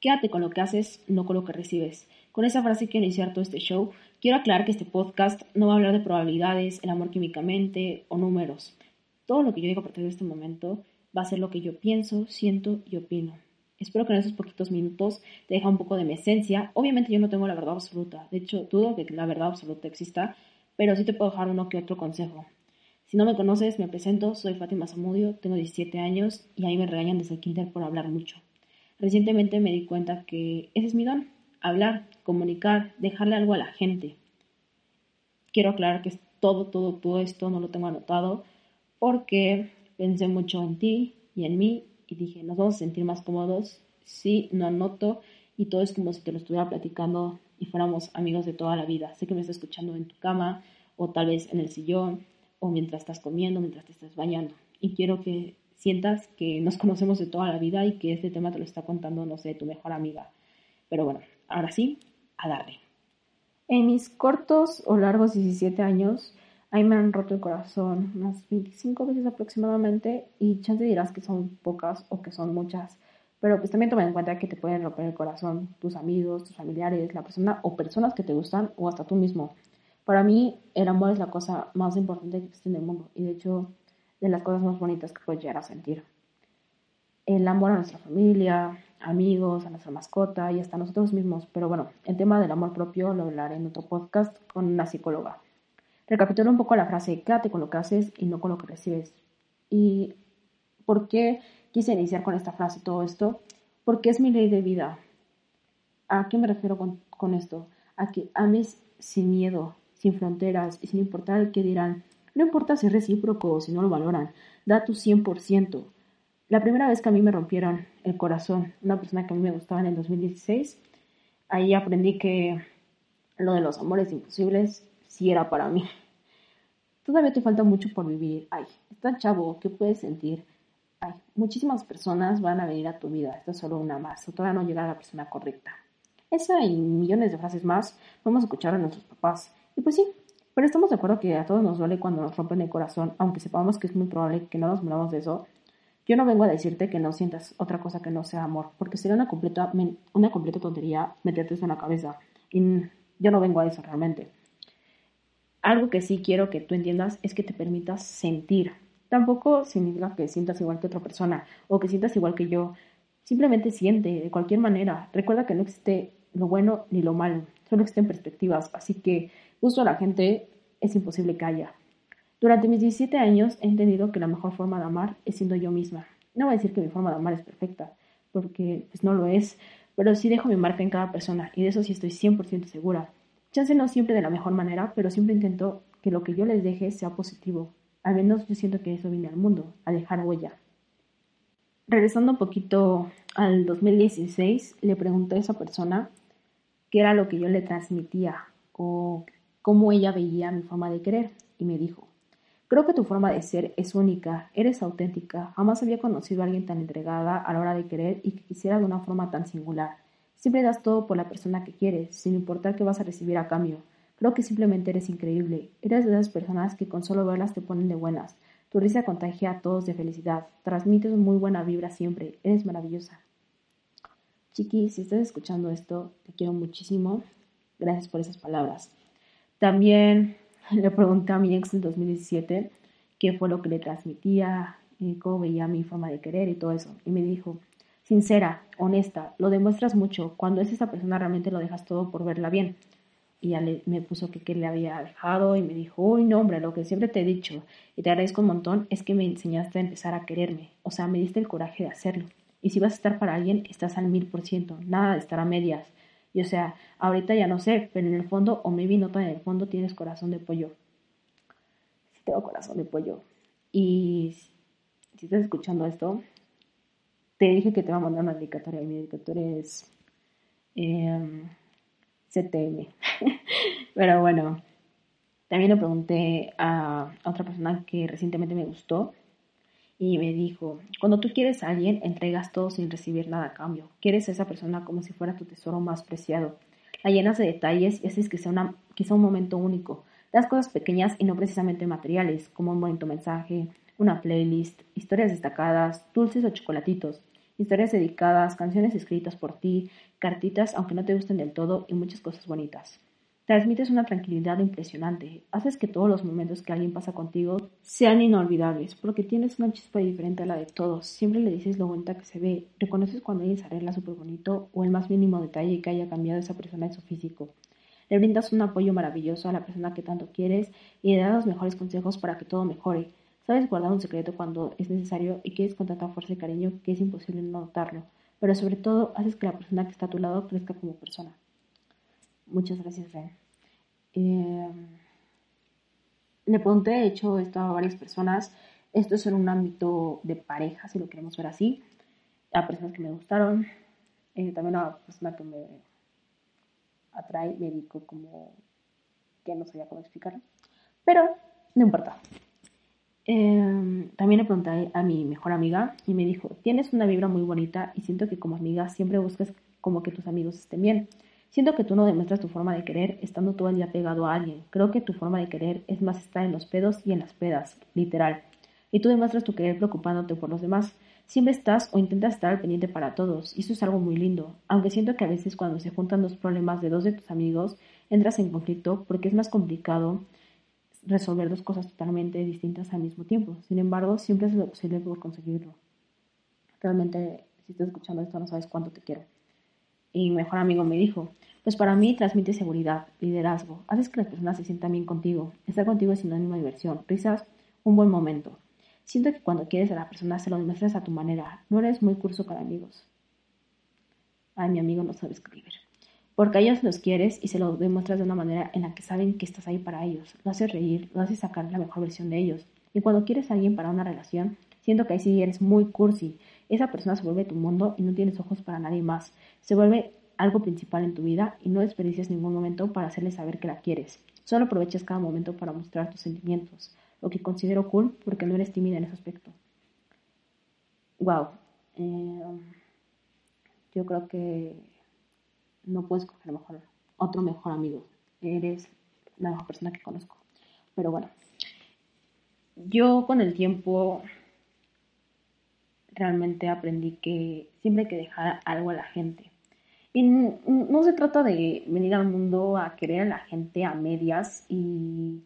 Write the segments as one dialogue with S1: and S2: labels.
S1: Quédate con lo que haces, no con lo que recibes. Con esa frase quiero iniciar todo este show. Quiero aclarar que este podcast no va a hablar de probabilidades, el amor químicamente o números. Todo lo que yo digo a partir de este momento va a ser lo que yo pienso, siento y opino. Espero que en esos poquitos minutos te deje un poco de mi esencia. Obviamente yo no tengo la verdad absoluta. De hecho, dudo que la verdad absoluta exista, pero sí te puedo dejar uno que otro consejo. Si no me conoces, me presento, soy Fátima Zamudio, tengo 17 años y ahí me regañan desde el kinder por hablar mucho. Recientemente me di cuenta que ese es mi don, hablar, comunicar, dejarle algo a la gente. Quiero aclarar que todo, todo, todo esto no lo tengo anotado porque pensé mucho en ti y en mí y dije, nos vamos a sentir más cómodos si no anoto y todo es como si te lo estuviera platicando y fuéramos amigos de toda la vida. Sé que me estás escuchando en tu cama o tal vez en el sillón o mientras estás comiendo, mientras te estás bañando. Y quiero que sientas que nos conocemos de toda la vida y que este tema te lo está contando, no sé, tu mejor amiga. Pero bueno, ahora sí, a darle. En mis cortos o largos 17 años, ahí me han roto el corazón unas 25 veces aproximadamente y chance dirás que son pocas o que son muchas. Pero pues también toma en cuenta que te pueden romper el corazón tus amigos, tus familiares, la persona o personas que te gustan o hasta tú mismo. Para mí el amor es la cosa más importante que existe en el mundo y de hecho de las cosas más bonitas que puedes llegar a sentir. El amor a nuestra familia, amigos, a nuestra mascota y hasta nosotros mismos. Pero bueno, el tema del amor propio lo hablaré en otro podcast con una psicóloga. Recapitulo un poco la frase, quédate con lo que haces y no con lo que recibes. ¿Y por qué quise iniciar con esta frase todo esto? Porque es mi ley de vida. ¿A qué me refiero con, con esto? A que ames sin miedo, sin fronteras y sin importar el que dirán. No importa si es recíproco o si no lo valoran, da tu 100%. La primera vez que a mí me rompieron el corazón, una persona que a mí me gustaba en el 2016, ahí aprendí que lo de los amores imposibles sí era para mí. Todavía te falta mucho por vivir. Ay, está chavo, ¿qué puedes sentir? Ay, muchísimas personas van a venir a tu vida. Esta es solo una más. Todavía no llega a la persona correcta. Esa y millones de frases más vamos a escuchar a nuestros papás. Y pues sí, pero estamos de acuerdo que a todos nos duele cuando nos rompen el corazón, aunque sepamos que es muy probable que no nos muramos de eso. Yo no vengo a decirte que no sientas otra cosa que no sea amor, porque sería una completa, una completa tontería meterte eso en la cabeza. Y yo no vengo a eso realmente. Algo que sí quiero que tú entiendas es que te permitas sentir. Tampoco significa que sientas igual que otra persona o que sientas igual que yo. Simplemente siente de cualquier manera. Recuerda que no existe lo bueno ni lo malo, solo existen perspectivas. Así que justo a la gente es imposible que haya. Durante mis 17 años he entendido que la mejor forma de amar es siendo yo misma. No voy a decir que mi forma de amar es perfecta, porque pues no lo es, pero sí dejo mi marca en cada persona y de eso sí estoy 100% segura. Chance no siempre de la mejor manera, pero siempre intento que lo que yo les deje sea positivo. Al menos yo siento que eso viene al mundo, a dejar huella. Regresando un poquito al 2016, le pregunté a esa persona qué era lo que yo le transmitía o cómo ella veía mi forma de querer y me dijo, creo que tu forma de ser es única, eres auténtica, jamás había conocido a alguien tan entregada a la hora de querer y que quisiera de una forma tan singular. Siempre das todo por la persona que quieres, sin importar qué vas a recibir a cambio. Creo que simplemente eres increíble. Eres de esas personas que con solo verlas te ponen de buenas. Tu risa contagia a todos de felicidad. Transmites muy buena vibra siempre. Eres maravillosa. Chiqui, si estás escuchando esto, te quiero muchísimo. Gracias por esas palabras. También le pregunté a mi ex en 2017 qué fue lo que le transmitía, eh, cómo veía mi forma de querer y todo eso. Y me dijo, sincera, honesta, lo demuestras mucho. Cuando es esa persona realmente lo dejas todo por verla bien. Y ya le, me puso que, que le había dejado y me dijo, uy, no, hombre, lo que siempre te he dicho y te agradezco un montón es que me enseñaste a empezar a quererme. O sea, me diste el coraje de hacerlo. Y si vas a estar para alguien, estás al mil por ciento, nada de estar a medias. Y o sea, ahorita ya no sé, pero en el fondo, o maybe no tan en el fondo, tienes corazón de pollo. Sí tengo corazón de pollo. Y si estás escuchando esto, te dije que te va a mandar una dedicatoria. Mi dedicatoria es em, CTM. pero bueno, también le pregunté a otra persona que recientemente me gustó y me dijo, cuando tú quieres a alguien, entregas todo sin recibir nada a cambio. Quieres a esa persona como si fuera tu tesoro más preciado. La llenas de detalles y haces que sea, una, un momento único. Das cosas pequeñas y no precisamente materiales, como un bonito mensaje, una playlist, historias destacadas, dulces o chocolatitos. historias dedicadas, canciones escritas por ti, cartitas aunque no te gusten del todo y muchas cosas bonitas. Transmites una tranquilidad impresionante, haces que todos los momentos que alguien pasa contigo sean inolvidables, porque tienes una chispa diferente a la de todos, siempre le dices lo bonita que se ve, reconoces cuando alguien se arregla súper bonito o el más mínimo detalle que haya cambiado esa persona en su físico. Le brindas un apoyo maravilloso a la persona que tanto quieres y le das los mejores consejos para que todo mejore. Sabes guardar un secreto cuando es necesario y quieres con tanta fuerza y cariño que es imposible no notarlo, pero sobre todo haces que la persona que está a tu lado crezca como persona. Muchas gracias, Ren. Eh, le pregunté, de hecho, esto a varias personas. Esto es en un ámbito de pareja, si lo queremos ver así. A personas que me gustaron. Eh, también a persona que me atrae, me dijo como que no sabía cómo explicarlo. Pero no importa. Eh, también le pregunté a mi mejor amiga y me dijo, tienes una vibra muy bonita y siento que como amiga siempre buscas como que tus amigos estén bien. Siento que tú no demuestras tu forma de querer estando todo el día pegado a alguien. Creo que tu forma de querer es más estar en los pedos y en las pedas, literal. Y tú demuestras tu querer preocupándote por los demás. Siempre estás o intentas estar al pendiente para todos, y eso es algo muy lindo. Aunque siento que a veces cuando se juntan los problemas de dos de tus amigos, entras en conflicto porque es más complicado resolver dos cosas totalmente distintas al mismo tiempo. Sin embargo, siempre es lo posible por conseguirlo. Realmente, si estás escuchando esto, no sabes cuánto te quiero. Y mi mejor amigo me dijo, pues para mí transmite seguridad, liderazgo, haces que las personas se sientan bien contigo. Estar contigo es sinónimo de diversión, risas, un buen momento. Siento que cuando quieres a la persona se lo demuestras a tu manera, no eres muy curso con amigos. Ay, mi amigo no sabe escribir. Porque a ellos los quieres y se lo demuestras de una manera en la que saben que estás ahí para ellos. Lo haces reír, lo haces sacar la mejor versión de ellos. Y cuando quieres a alguien para una relación, siento que ahí sí eres muy cursi. Esa persona se vuelve tu mundo y no tienes ojos para nadie más. Se vuelve algo principal en tu vida y no desperdicias ningún momento para hacerle saber que la quieres. Solo aprovechas cada momento para mostrar tus sentimientos, lo que considero cool porque no eres tímida en ese aspecto. Wow. Eh, yo creo que no puedes coger mejor, otro mejor amigo. Eres la mejor persona que conozco. Pero bueno, yo con el tiempo realmente aprendí que siempre hay que dejar algo a la gente. Y no se trata de venir al mundo a querer a la gente a medias y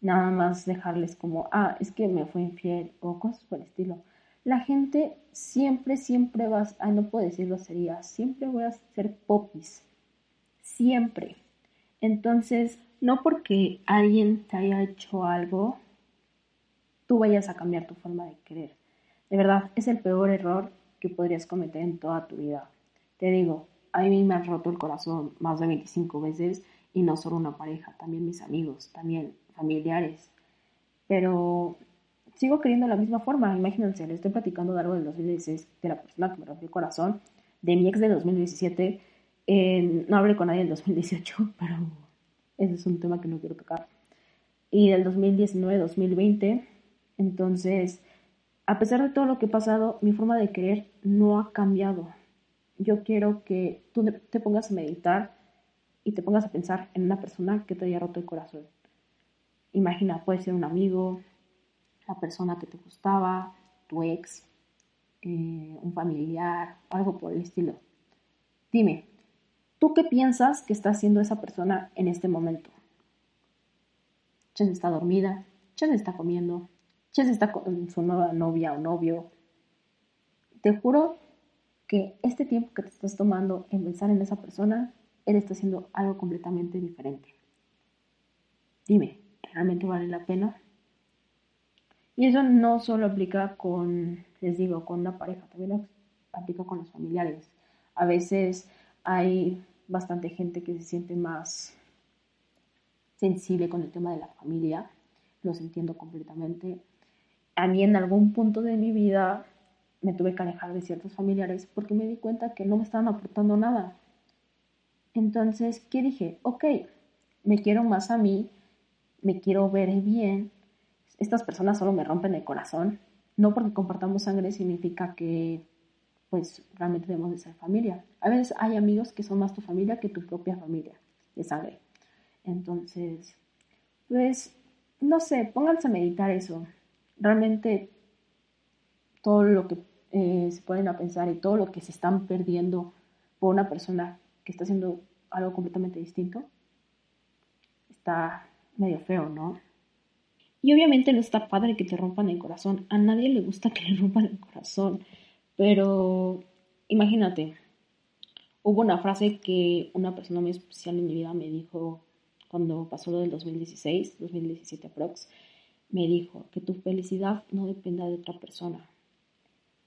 S1: nada más dejarles como, ah, es que me fue infiel o cosas por el estilo. La gente siempre, siempre va, ay, no puedo decirlo sería, siempre voy a ser popis. Siempre. Entonces, no porque alguien te haya hecho algo, tú vayas a cambiar tu forma de querer. De verdad, es el peor error que podrías cometer en toda tu vida. Te digo, a mí me han roto el corazón más de 25 veces y no solo una pareja, también mis amigos, también familiares. Pero sigo queriendo de la misma forma. Imagínense, le estoy platicando de algo del 2016, de la persona que me rompió el corazón, de mi ex de 2017. no hablé con nadie del 2018, pero ese es un tema que no quiero tocar. Y del 2019-2020. Entonces, a pesar de todo lo que he pasado, mi forma de querer no ha cambiado yo quiero que tú te pongas a meditar y te pongas a pensar en una persona que te haya roto el corazón. Imagina, puede ser un amigo, la persona que te gustaba, tu ex, eh, un familiar, algo por el estilo. Dime, ¿tú qué piensas que está haciendo esa persona en este momento? Chance está dormida, Chance está comiendo, Chance está con su nueva novia o novio. Te juro que este tiempo que te estás tomando en pensar en esa persona, él está haciendo algo completamente diferente. Dime, ¿realmente vale la pena? Y eso no solo aplica con, les digo, con una pareja, también aplica con los familiares. A veces hay bastante gente que se siente más sensible con el tema de la familia, los entiendo completamente. A mí en algún punto de mi vida me tuve que alejar de ciertos familiares porque me di cuenta que no me estaban aportando nada. Entonces, ¿qué dije? Ok, me quiero más a mí, me quiero ver bien. Estas personas solo me rompen el corazón. No porque compartamos sangre significa que pues realmente debemos de ser familia. A veces hay amigos que son más tu familia que tu propia familia de sangre. Entonces, pues, no sé, pónganse a meditar eso. Realmente todo lo que eh, se ponen a pensar y todo lo que se están perdiendo por una persona que está haciendo algo completamente distinto, está medio feo, ¿no? Y obviamente no está padre que te rompan el corazón. A nadie le gusta que le rompan el corazón. Pero imagínate, hubo una frase que una persona muy especial en mi vida me dijo cuando pasó lo del 2016, 2017 aprox, me dijo que tu felicidad no dependa de otra persona.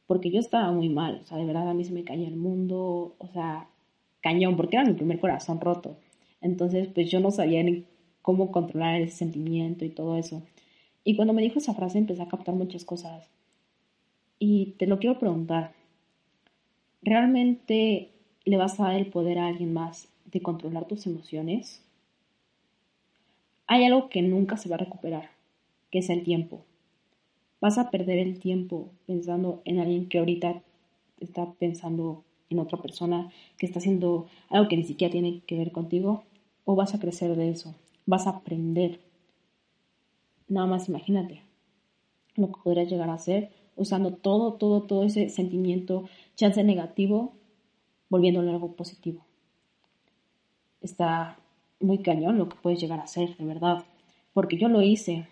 S1: Porque yo estaba muy mal, o sea, de verdad a mí se me caía el mundo, o sea, cañón, porque era mi primer corazón roto. Entonces, pues yo no sabía ni cómo controlar ese sentimiento y todo eso. Y cuando me dijo esa frase empecé a captar muchas cosas. Y te lo quiero preguntar, ¿realmente le vas a dar el poder a alguien más de controlar tus emociones? Hay algo que nunca se va a recuperar, que es el tiempo. Vas a perder el tiempo pensando en alguien que ahorita está pensando en otra persona, que está haciendo algo que ni siquiera tiene que ver contigo, o vas a crecer de eso, vas a aprender. Nada más imagínate lo que podrías llegar a hacer usando todo, todo, todo ese sentimiento, chance negativo, volviéndolo algo positivo. Está muy cañón lo que puedes llegar a hacer, de verdad. Porque yo lo hice.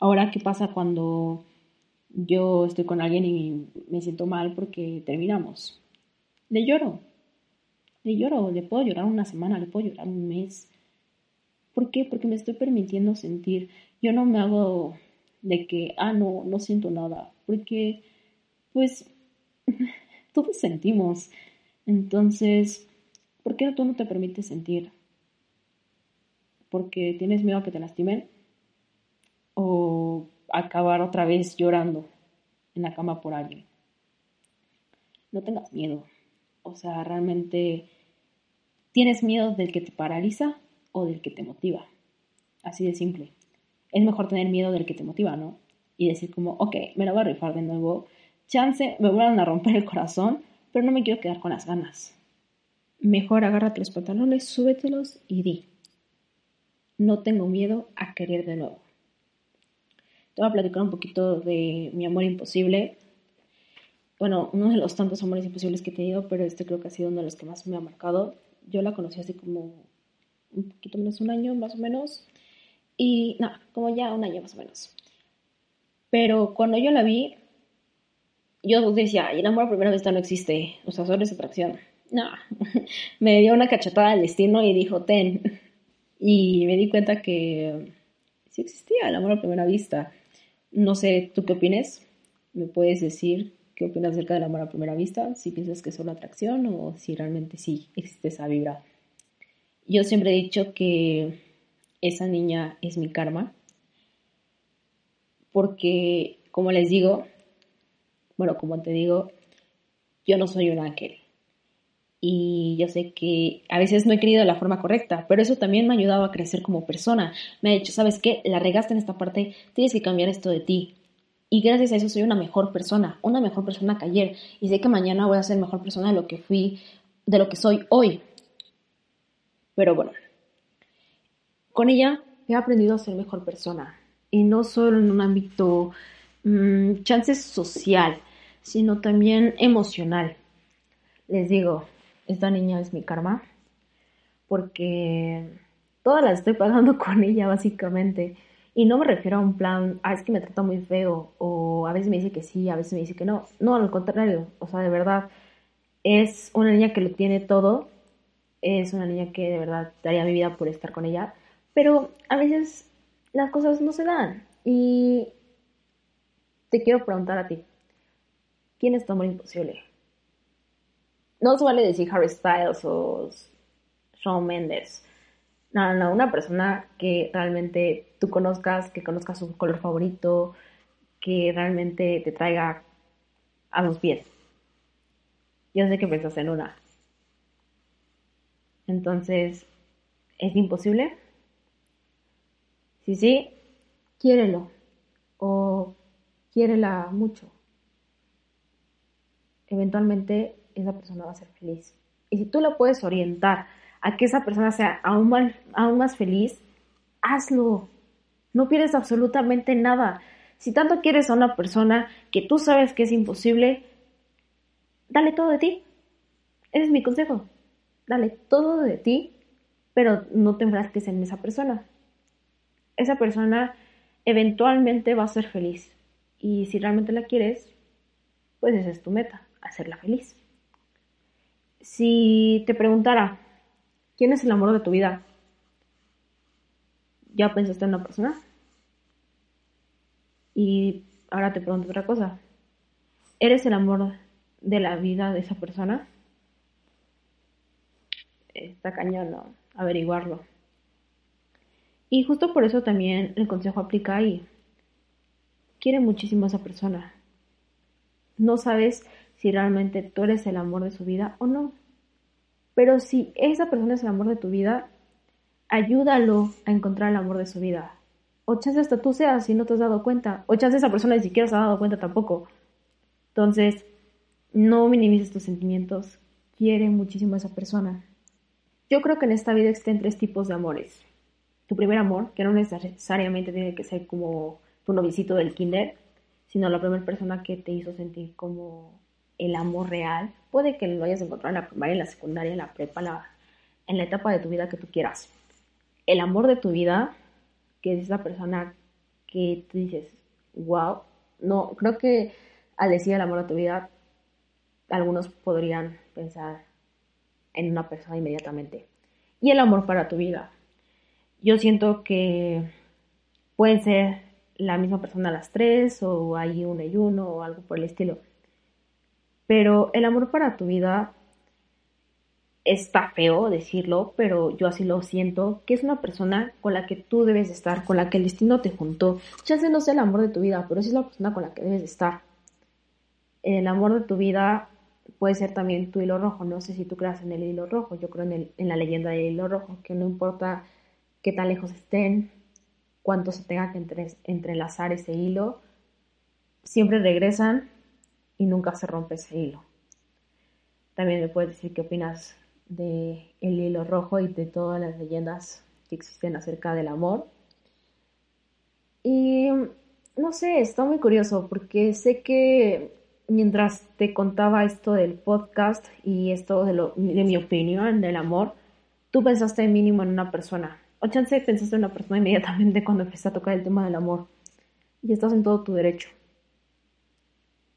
S1: Ahora, ¿qué pasa cuando yo estoy con alguien y me siento mal porque terminamos? Le lloro. Le lloro. Le puedo llorar una semana, le puedo llorar un mes. ¿Por qué? Porque me estoy permitiendo sentir. Yo no me hago de que, ah, no, no siento nada. Porque, pues, todos sentimos. Entonces, ¿por qué tú no te permites sentir? ¿Porque tienes miedo a que te lastimen? ¿O acabar otra vez llorando en la cama por alguien? No tengas miedo. O sea, realmente tienes miedo del que te paraliza o del que te motiva. Así de simple. Es mejor tener miedo del que te motiva, ¿no? Y decir como, ok, me lo voy a rifar de nuevo. Chance, me vuelvan a romper el corazón, pero no me quiero quedar con las ganas. Mejor agárrate los pantalones, súbetelos y di. No tengo miedo a querer de nuevo. Voy a platicar un poquito de mi amor imposible. Bueno, uno de los tantos amores imposibles que he tenido, pero este creo que ha sido uno de los que más me ha marcado. Yo la conocí hace como un poquito menos de un año, más o menos. Y no, como ya un año más o menos. Pero cuando yo la vi, yo decía, el amor a primera vista no existe, o sea, solo es atracción. No, me dio una cachetada al destino y dijo, ten. Y me di cuenta que sí existía el amor a primera vista. No sé, ¿tú qué opinas? ¿Me puedes decir qué opinas acerca del amor a primera vista? Si piensas que es solo atracción o si realmente sí existe esa vibra. Yo siempre he dicho que esa niña es mi karma. Porque, como les digo, bueno, como te digo, yo no soy un ángel. Y yo sé que a veces no he querido la forma correcta, pero eso también me ha ayudado a crecer como persona. Me ha dicho, ¿sabes qué? La regaste en esta parte, tienes que cambiar esto de ti. Y gracias a eso soy una mejor persona, una mejor persona que ayer. Y sé que mañana voy a ser mejor persona de lo que fui, de lo que soy hoy. Pero bueno, con ella he aprendido a ser mejor persona. Y no solo en un ámbito, mmm, chance social, sino también emocional. Les digo, esta niña es mi karma, porque todas las estoy pagando con ella básicamente. Y no me refiero a un plan, ah, es que me trata muy feo, o a veces me dice que sí, a veces me dice que no. No, al contrario, o sea, de verdad, es una niña que lo tiene todo, es una niña que de verdad daría mi vida por estar con ella, pero a veces las cosas no se dan. Y te quiero preguntar a ti, ¿quién es tu amor imposible? No se vale decir Harry Styles o Shawn Mendes. No, no, una persona que realmente tú conozcas, que conozcas su color favorito, que realmente te traiga a los pies. Yo sé que piensas en una. Entonces, ¿es imposible? Si sí, quiérelo o quiérela mucho eventualmente esa persona va a ser feliz. Y si tú lo puedes orientar a que esa persona sea aún más, aún más feliz, hazlo. No pierdes absolutamente nada. Si tanto quieres a una persona que tú sabes que es imposible, dale todo de ti. Ese es mi consejo. Dale todo de ti, pero no te enfrasques en esa persona. Esa persona eventualmente va a ser feliz. Y si realmente la quieres, pues esa es tu meta, hacerla feliz. Si te preguntara, ¿quién es el amor de tu vida? ¿Ya pensaste en una persona? Y ahora te pregunto otra cosa. ¿Eres el amor de la vida de esa persona? Está cañón. Averiguarlo. Y justo por eso también el consejo aplica ahí. Quiere muchísimo a esa persona. No sabes si realmente tú eres el amor de su vida o no. Pero si esa persona es el amor de tu vida, ayúdalo a encontrar el amor de su vida. O chance hasta tú seas si no te has dado cuenta. O chance esa persona ni siquiera se ha dado cuenta tampoco. Entonces, no minimices tus sentimientos. Quiere muchísimo a esa persona. Yo creo que en esta vida existen tres tipos de amores. Tu primer amor, que no necesariamente tiene que ser como tu novicito del kinder, sino la primera persona que te hizo sentir como el amor real. Puede que lo hayas encontrado en la primaria, en la secundaria, en la prepa, en la etapa de tu vida que tú quieras. El amor de tu vida, que es esa persona que tú dices, wow, no, creo que al decir el amor de tu vida, algunos podrían pensar en una persona inmediatamente. Y el amor para tu vida. Yo siento que pueden ser la misma persona a las tres o hay uno y uno o algo por el estilo. Pero el amor para tu vida está feo decirlo, pero yo así lo siento, que es una persona con la que tú debes estar, con la que el destino te juntó. Ya sé no sé el amor de tu vida, pero sí es la persona con la que debes estar. El amor de tu vida puede ser también tu hilo rojo. No sé si tú creas en el hilo rojo, yo creo en, el, en la leyenda del hilo rojo, que no importa qué tan lejos estén, cuánto se tenga que entrelazar ese hilo, siempre regresan y nunca se rompe ese hilo. También me puedes decir qué opinas de el hilo rojo y de todas las leyendas que existen acerca del amor. Y no sé, está muy curioso porque sé que mientras te contaba esto del podcast y esto de, lo, de mi opinión del amor, tú pensaste mínimo en una persona. O chance pensaste en una persona inmediatamente cuando empezaste a tocar el tema del amor. Y estás en todo tu derecho.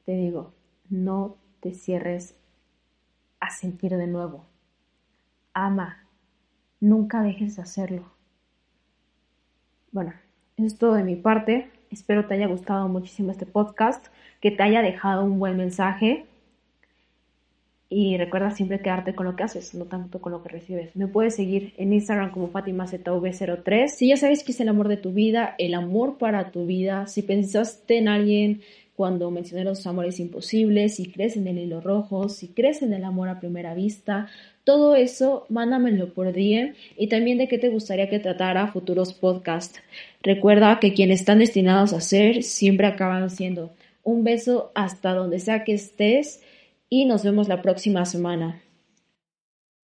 S1: Te digo, no te cierres a sentir de nuevo. Ama. Nunca dejes de hacerlo. Bueno, eso es todo de mi parte. Espero te haya gustado muchísimo este podcast que te haya dejado un buen mensaje. Y recuerda siempre quedarte con lo que haces, no tanto con lo que recibes. Me puedes seguir en Instagram como FatimaZV03. Si ya sabes que es el amor de tu vida, el amor para tu vida, si pensaste en alguien cuando mencioné los amores imposibles, si crees en el hilo rojo, si crees en el amor a primera vista, todo eso, mándamelo por DM y también de qué te gustaría que tratara futuros podcasts. Recuerda que quienes están destinados a ser siempre acaban siendo. Un beso hasta donde sea que estés y nos vemos la próxima semana.